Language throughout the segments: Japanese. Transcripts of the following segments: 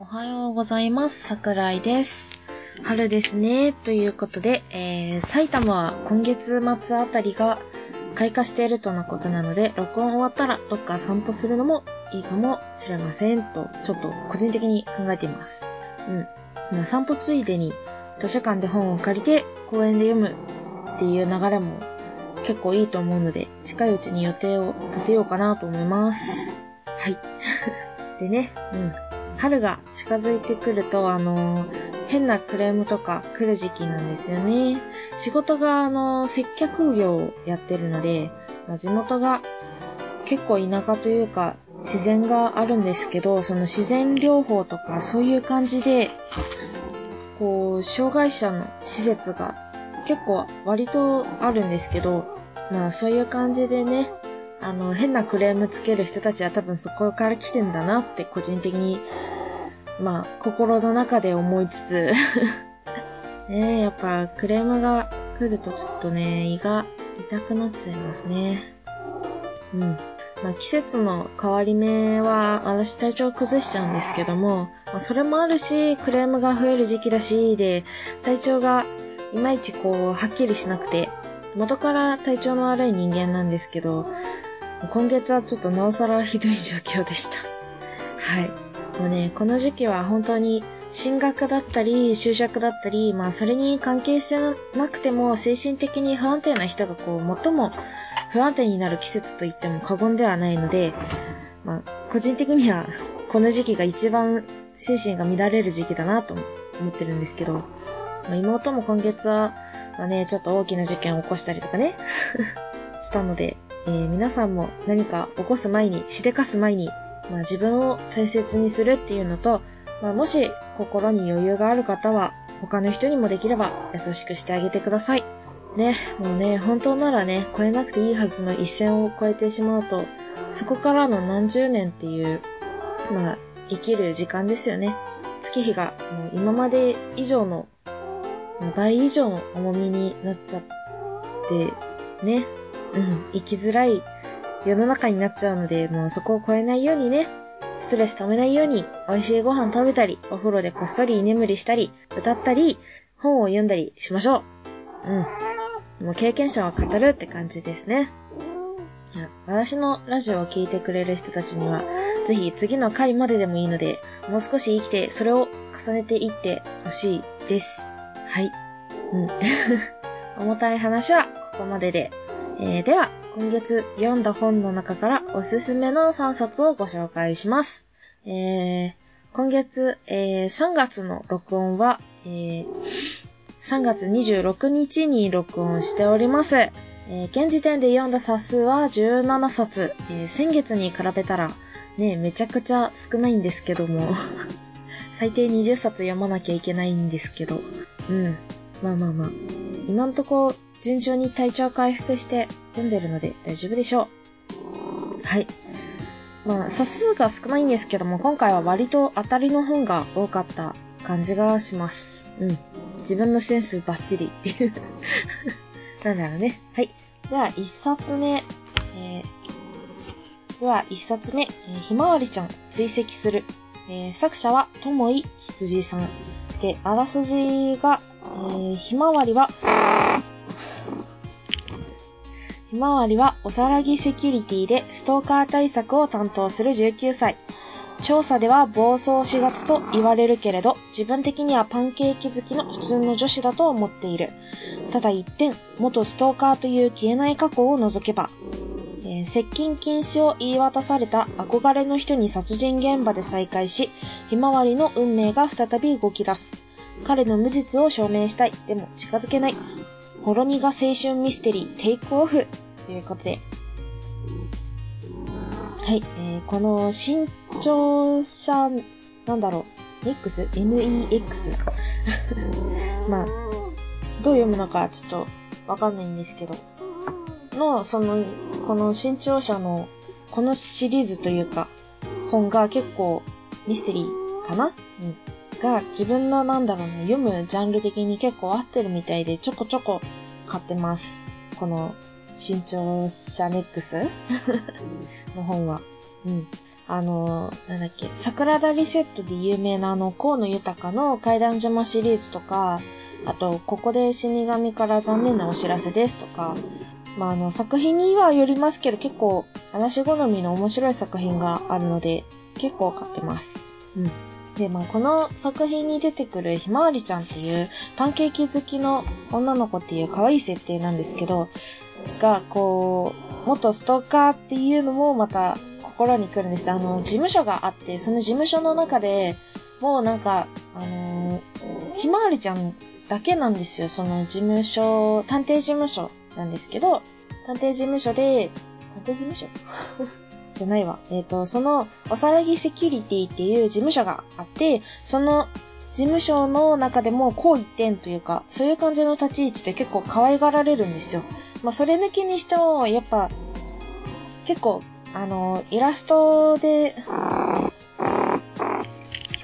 おはようございます。桜井です。春ですね。ということで、えー、埼玉は今月末あたりが開花しているとのことなので、録音終わったらどっか散歩するのもいいかもしれません。と、ちょっと個人的に考えています。うん。まあ、散歩ついでに図書館で本を借りて公園で読むっていう流れも結構いいと思うので、近いうちに予定を立てようかなと思います。はい。でね、うん。春が近づいてくると、あの変なクレームとか来る時期なんですよね。仕事が、あの接客業をやってるので、まあ、地元が結構田舎というか、自然があるんですけど、その自然療法とかそういう感じで、こう、障害者の施設が結構割とあるんですけど、まあそういう感じでね、あの、変なクレームつける人たちは多分そこから来てんだなって個人的に、まあ心の中で思いつつ、ねえ、やっぱクレームが来るとちょっとね、胃が痛くなっちゃいますね。うん。まあ季節の変わり目は私体調崩しちゃうんですけども、まあ、それもあるし、クレームが増える時期だし、で、体調がいまいちこう、はっきりしなくて、元から体調の悪い人間なんですけど、今月はちょっとなおさらひどい状況でした。はい。もうね、この時期は本当に進学だったり、就職だったり、まあそれに関係してなくても精神的に不安定な人がこう、最も不安定になる季節と言っても過言ではないので、まあ個人的にはこの時期が一番精神が乱れる時期だなと思ってるんですけど、まあ、妹も今月は、まあね、ちょっと大きな事件を起こしたりとかね、したので、えー皆さんも何か起こす前に、しでかす前に、まあ自分を大切にするっていうのと、まあもし心に余裕がある方は、他の人にもできれば優しくしてあげてください。ね、もうね、本当ならね、超えなくていいはずの一線を越えてしまうと、そこからの何十年っていう、まあ、生きる時間ですよね。月日がもう今まで以上の、ま倍以上の重みになっちゃって、ね。うん、生きづらい世の中になっちゃうので、もうそこを超えないようにね、ストレス溜めないように、美味しいご飯食べたり、お風呂でこっそり居眠りしたり、歌ったり、本を読んだりしましょう。うん。もう経験者は語るって感じですね。じゃあ私のラジオを聞いてくれる人たちには、ぜひ次の回まででもいいので、もう少し生きて、それを重ねていってほしいです。はい。うん。重たい話はここまでで。えー、では、今月読んだ本の中からおすすめの3冊をご紹介します。えー、今月、えー、3月の録音は、えー、3月26日に録音しております。えー、現時点で読んだ冊数は17冊。えー、先月に比べたら、ね、めちゃくちゃ少ないんですけども、最低20冊読まなきゃいけないんですけど、うん。まあまあまあ。今んとこ、順調に体調回復して読んでるので大丈夫でしょう。はい。まあ、冊数が少ないんですけども、今回は割と当たりの本が多かった感じがします。うん。自分のセンスバッチリっていう。なんだろうね。はい。では、一冊目。えー、では、一冊目。えーひまわりちゃん追跡する。えー作者は、ともい羊さん。で、あらすじが、えーひまわりは、ひまわりは、おさらぎセキュリティでストーカー対策を担当する19歳。調査では暴走しがちと言われるけれど、自分的にはパンケーキ好きの普通の女子だと思っている。ただ一点、元ストーカーという消えない過去を除けば、えー接近禁止を言い渡された憧れの人に殺人現場で再会し、ひまわりの運命が再び動き出す。彼の無実を証明したい。でも近づけない。ほろ苦青春ミステリーテイクオフ。ということで。はい、えー、この新潮社、なんだろう、X?NEX? まあ、どう読むのかちょっとわかんないんですけど、の、その、この新潮社の、このシリーズというか、本が結構ミステリーかな？うん。が、自分のなんだろうね、読むジャンル的に結構合ってるみたいで、ちょこちょこ買ってます。この、新潮社ネックス？の本は。うん。あの、なんだっけ、桜田リセットで有名なあの、河野豊の階段島シリーズとか、あと、ここで死神から残念なお知らせですとか、まあ、あの、作品にはよりますけど、結構、話好みの面白い作品があるので、結構買ってます。うん。で、まあ、この作品に出てくるひまわりちゃんっていうパンケーキ好きの女の子っていう可愛い設定なんですけど、が、こう、元ストーカーっていうのもまた心に来るんです。あの、事務所があって、その事務所の中で、もうなんか、あのー、ひまわりちゃんだけなんですよ。その事務所、探偵事務所なんですけど、探偵事務所で、探偵事務所？じゃないわ。えっ、ー、と、その、おさらぎセキュリティっていう事務所があって、その事務所の中でも高一点というか、そういう感じの立ち位置で結構可愛がられるんですよ。まあ、それ抜きにしても、やっぱ、結構、あの、イラストで、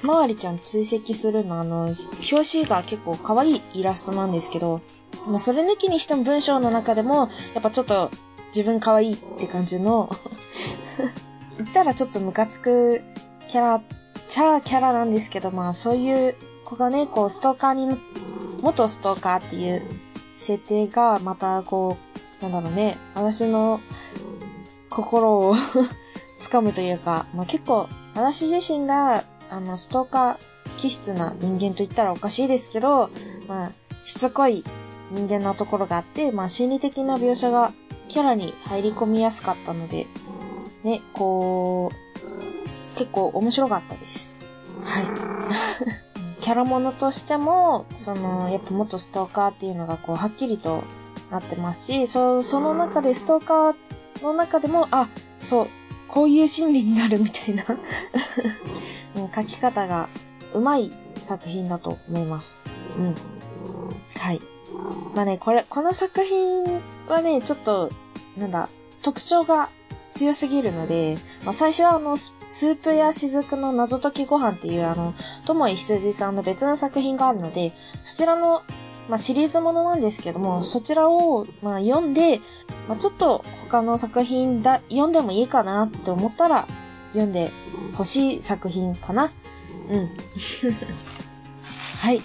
まわりちゃん追跡するの、あの、表紙が結構可愛いイラストなんですけど、まあ、それ抜きにしても文章の中でも、やっぱちょっと自分可愛いって感じの 言ったらちょっとムカつくキャラ、チャーキャラなんですけど、まあそういう子がね、こうストーカーに、元ストーカーっていう設定がまたこう、なんだろうね、私の心を 掴むというか、まあ結構、私自身が、あの、ストーカー気質な人間と言ったらおかしいですけど、まあ、しつこい人間なところがあって、まあ心理的な描写がキャラに入り込みやすかったので、ね、こう、結構面白かったです。はい。キャラものとしても、その、やっぱ元ストーカーっていうのがこう、はっきりとなってますし、そ、その中でストーカーの中でも、あ、そう、こういう心理になるみたいな 書き方が上手い作品だと思います。うん。はい。まあね、これ、この作品はね、ちょっと、なんだ、特徴が強すぎるので、まあ、最初はあの、スープや雫の謎解きご飯っていうあの、ともい羊さんの別の作品があるので、そちらの、まあ、シリーズものなんですけども、そちらを、まあ、読んで、まあ、ちょっと他の作品だ、読んでもいいかなって思ったら、読んで欲しい作品かな。うん。はい。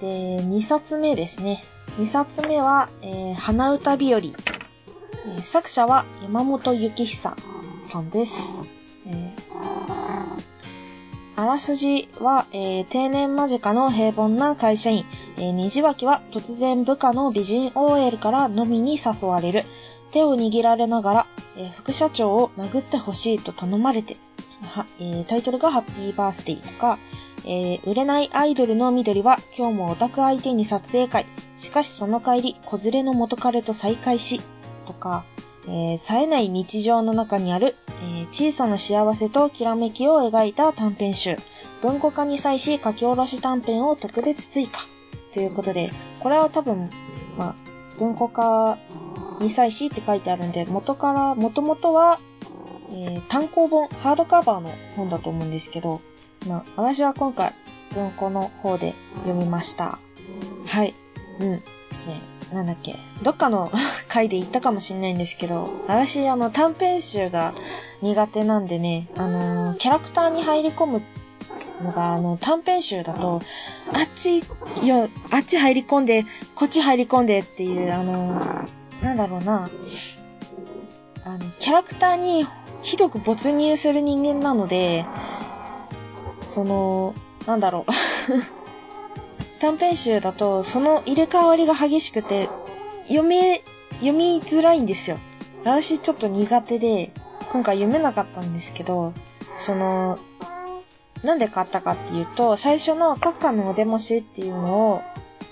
で、2冊目ですね。2冊目は、えー、花歌日和。作者は山本幸久さんです。えー、あらすじは、えー、定年間近の平凡な会社員、えー、虹脇は突然部下の美人 OL から飲みに誘われる。手を握られながら、えー、副社長を殴ってほしいと頼まれて、はえー、タイトルがハッピーバースデーとか、えー、売れないアイドルの緑は今日もオタク相手に撮影会。しかしその帰り、子連れの元彼と再会し、とか、えー、冴えない日常の中にある、えー、小さな幸せときらめきを描いた短編集、文庫化に際し書き下ろし短編を特別追加。ということで、これは多分、まあ、文庫化に際しって書いてあるんで、元から、元々は、えー、単行本、ハードカバーの本だと思うんですけど、まあ、私は今回、文庫の方で読みました。はい。うん。なんだっけ、どっかの 回で言ったかもしんないんですけど、私、あの、短編集が苦手なんでね、あの、キャラクターに入り込むのが、あの、短編集だと、あっち、いや、あっち入り込んで、こっち入り込んでっていう、あの、なんだろうな、あの、キャラクターにひどく没入する人間なので、その、なんだろう。短編集だと、その入れ替わりが激しくて、読め、読みづらいんですよ。私ちょっと苦手で、今回読めなかったんですけど、その、なんで買ったかっていうと、最初のカフカのお出ましっていうのを、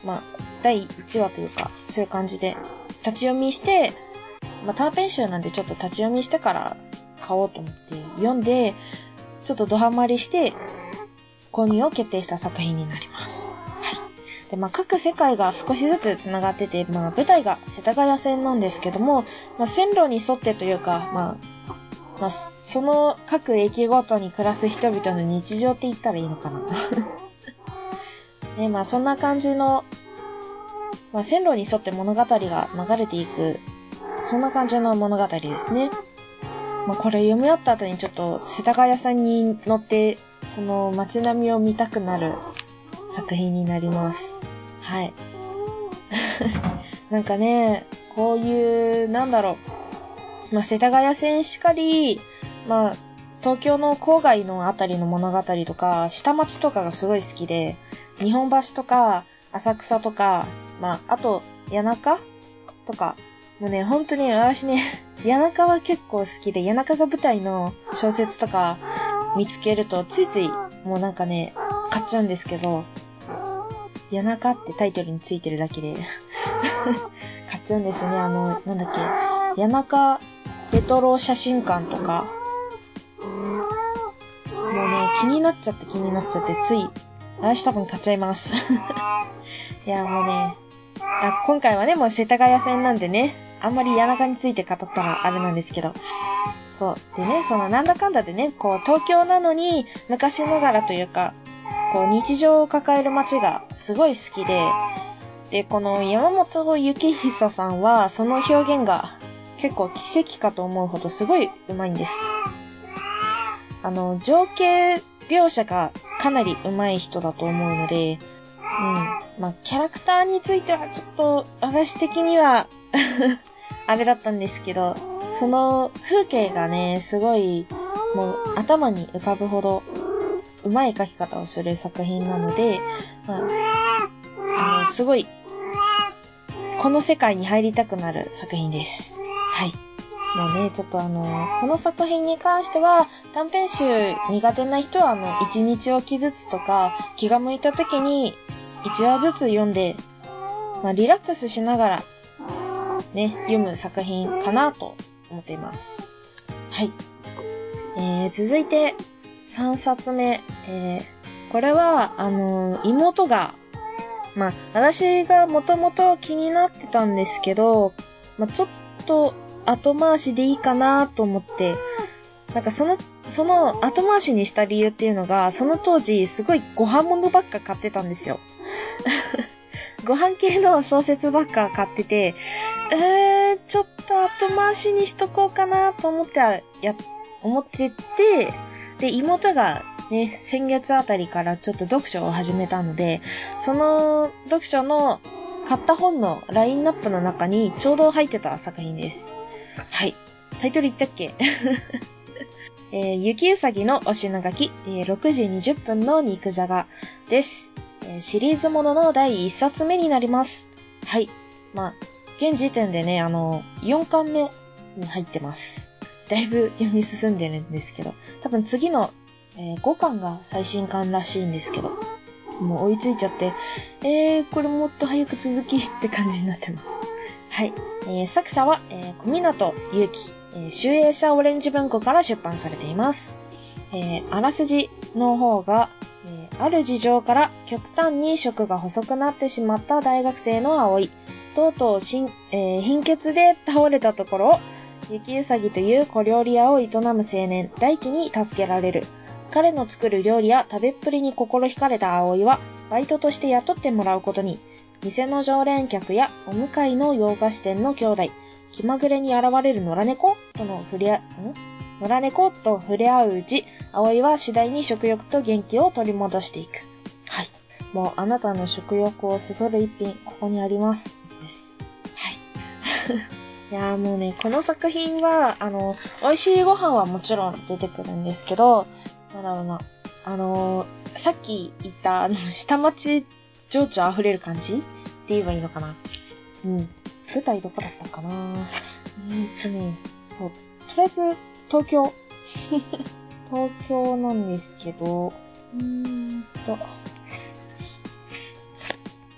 まあ、第1話というか、そういう感じで、立ち読みして、まあ、短編集なんでちょっと立ち読みしてから買おうと思って読んで、ちょっとドハマりして、購入を決定した作品になります。で、まあ、各世界が少しずつ繋がってて、まあ、舞台が世田谷線なんですけども、まあ、線路に沿ってというか、まあ、まあ、その各駅ごとに暮らす人々の日常って言ったらいいのかな。ね、まあ、そんな感じの、まあ、線路に沿って物語が流れていく、そんな感じの物語ですね。まあ、これ読み終わった後にちょっと世田谷さんに乗って、その街並みを見たくなる作品になります。はい。なんかね、こういう、なんだろう。まあ、世田谷線しかり、まあ、東京の郊外のあたりの物語とか、下町とかがすごい好きで、日本橋とか、浅草とか、まあ、あと、谷中とか、もうね、本当に私ね、谷中は結構好きで、谷中が舞台の小説とか見つけると、ついつい、もうなんかね、買っちゃうんですけど、谷中ってタイトルについてるだけで。買っちゃうんですね。あの、なんだっけ、谷中レトロ写真館とか、もうね、気になっちゃって気になっちゃって、つい、私多分買っちゃいます。いや、もうね、あ今回はね、もう世田谷線なんでね、あんまり谷中について語ったらあれなんですけど。そう。でね、そのなんだかんだでね、こう、東京なのに、昔ながらというか、こう、日常を抱える街がすごい好きで、で、この山本幸久さんは、その表現が結構奇跡かと思うほどすごい上手いんです。あの、情景描写がかなり上手い人だと思うので、うん。まあ、キャラクターについてはちょっと、私的には あれだったんですけど、その風景がね、すごい、もう頭に浮かぶほど、上手い描き方をする作品なので、まあ、あの、すごい、この世界に入りたくなる作品です。はい。もうね、ちょっとあの、この作品に関しては、短編集苦手な人はあの、一日おきずつとか、気が向いた時に、一話ずつ読んで、まあ、リラックスしながら、ね、読む作品かなと思っています。はい。えー、続いて、3冊目。えー、これは、あのー、妹が、まあ、私がもともと気になってたんですけど、まあ、ちょっと後回しでいいかなと思って、なんかその、その後回しにした理由っていうのが、その当時すごいご飯物ばっか買ってたんですよ。ご飯系の小説ばっか買ってて、えー、ちょっと後回しにしとこうかなと思って、や、思ってて、で、妹がね、先月あたりからちょっと読書を始めたので、その読書の買った本のラインナップの中にちょうど入ってた作品です。はい。タイトル言ったっけ？えー、雪うさぎのお品書き、えー、6時20分の肉じゃがです。えー、シリーズものの第1冊目になります。はい。まあ、現時点でね、あの、4巻目に入ってます。だいぶ読み進んでるんですけど、多分次の、えー、5巻が最新巻らしいんですけど、もう追いついちゃって、えー、これもっと早く続きって感じになってます。はい。えー、作者は、えー、小湊祐樹、えー、集英社オレンジ文庫から出版されています。えー、あらすじの方が、えー、ある事情から極端に食が細くなってしまった大学生の葵。とうとうしん、えー、貧血で倒れたところを、雪うさぎという小料理屋を営む青年、大輝に助けられる。彼の作る料理や食べっぷりに心惹かれた葵は、バイトとして雇ってもらうことに。店の常連客やお向かいの洋菓子店の兄弟、気まぐれに現れる野良猫？との触れあ、ん？野良猫？と触れ合ううち、葵は次第に食欲と元気を取り戻していく。はい。もうあなたの食欲をそそる一品、ここにあります。です。はい。いやーもうね、この作品は、あの、美味しいご飯はもちろん出てくるんですけど、なんだろうな。あのー、さっき言った、あの、下町情緒溢れる感じ？って言えばいいのかな？うん。舞台どこだったかな？うんとね、そう。とりあえず、東京。東京なんですけど、うーんと、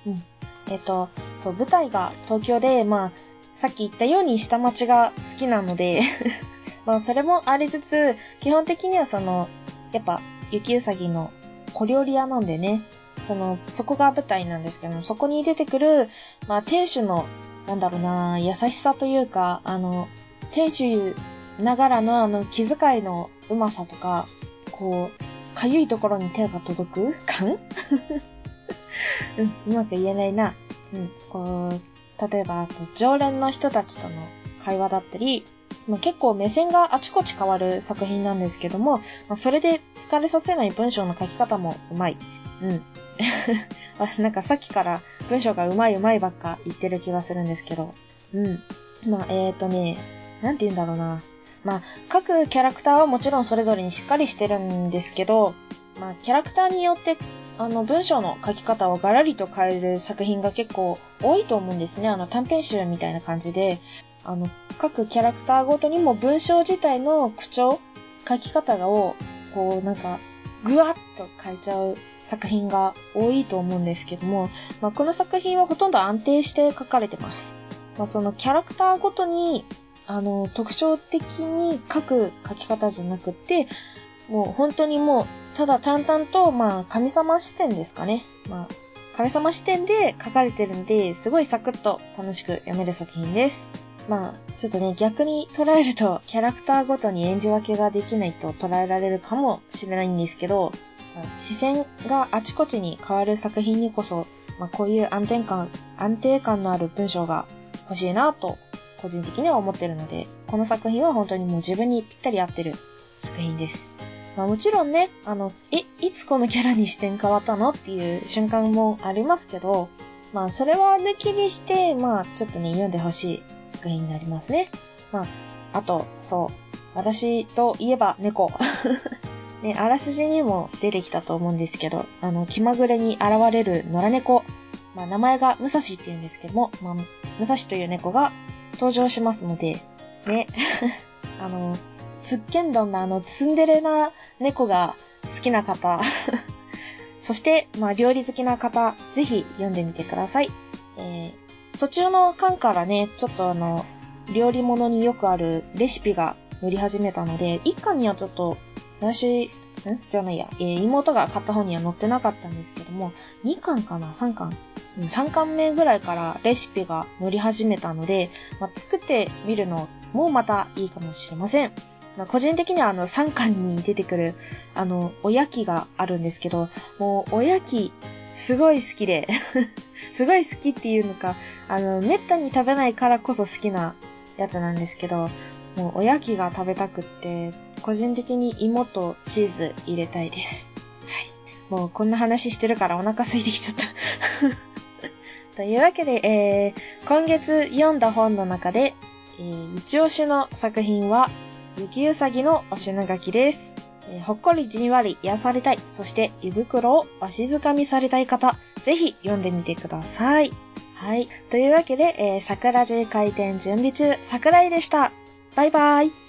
うん。えっと、そう、舞台が東京で、まあ、さっき言ったように下町が好きなので まあ、それもありつつ、基本的にはその、やっぱ、雪うさぎの小料理屋なんでね、その、そこが舞台なんですけども、そこに出てくる、まあ、店主の、なんだろうな、優しさというか、あの、店主ながらのあの、気遣いのうまさとか、こう、かゆいところに手が届く感？うん、うまく言えないな。うん、こう、例えば、常連の人たちとの会話だったり、まあ、結構目線があちこち変わる作品なんですけども、まあ、それで疲れさせない文章の書き方もうまい。うん。なんかさっきから文章がうまいうまいばっか言ってる気がするんですけど。うん。まあ、えーとね、なんて言うんだろうな。まあ、各キャラクターはもちろんそれぞれにしっかりしてるんですけど、まあ、キャラクターによって、あの、文章の書き方をガラリと変える作品が結構多いと思うんですね。あの、短編集みたいな感じで、あの、各キャラクターごとにも文章自体の口調、書き方を、こう、なんか、ぐわっと変えちゃう作品が多いと思うんですけども、まあ、この作品はほとんど安定して書かれてます。まあ、そのキャラクターごとに、あの、特徴的に書く書き方じゃなくて、もう本当にもう、ただ淡々と、まあ、神様視点ですかね。まあ、神様視点で書かれてるんで、すごいサクッと楽しく読める作品です。まあ、ちょっとね、逆に捉えると、キャラクターごとに演じ分けができないと捉えられるかもしれないんですけど、視線があちこちに変わる作品にこそ、まあ、こういう安定感、安定感のある文章が欲しいなと、個人的には思ってるので、この作品は本当にもう自分にぴったり合ってる作品です。まあもちろんね、あの、え、いつこのキャラに視点変わったのっていう瞬間もありますけど、まあそれは抜きにして、まあちょっとね、読んでほしい作品になりますね。まあ、あと、そう、私といえば猫。ね、あらすじにも出てきたと思うんですけど、あの、気まぐれに現れる野良猫。まあ、名前が武蔵って言うんですけども、まあ、武蔵という猫が登場しますので、ね、あの、ツッケンドンのあのツンデレな猫が好きな方、そして、まあ、料理好きな方、ぜひ読んでみてください。えー、途中の巻からね、ちょっとあの、料理物によくあるレシピが乗り始めたので、一巻にはちょっと私、ん？じゃないや、えー、妹が買った本には載ってなかったんですけども、2巻かな ?3 巻 ?3 巻目ぐらいからレシピが載り始めたので、まあ、作ってみるのもまたいいかもしれません。まあ、個人的にはあの3巻に出てくる、あの、おやきがあるんですけど、もうおやき、すごい好きで すごい好きっていうのか、あの、めったに食べないからこそ好きなやつなんですけど、もうおやきが食べたくって、個人的に芋とチーズ入れたいです。はい。もうこんな話してるからお腹空いてきちゃった というわけで、えー、今月読んだ本の中で、えー、一押しの作品は、雪うさぎのお品書きです。え、ほっこりじんわり癒されたい、そして胃袋をわしづかみされたい方、ぜひ読んでみてください。はい。というわけで、えー、桜中開店準備中、桜井でした。バイバイ。